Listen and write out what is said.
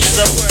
the world.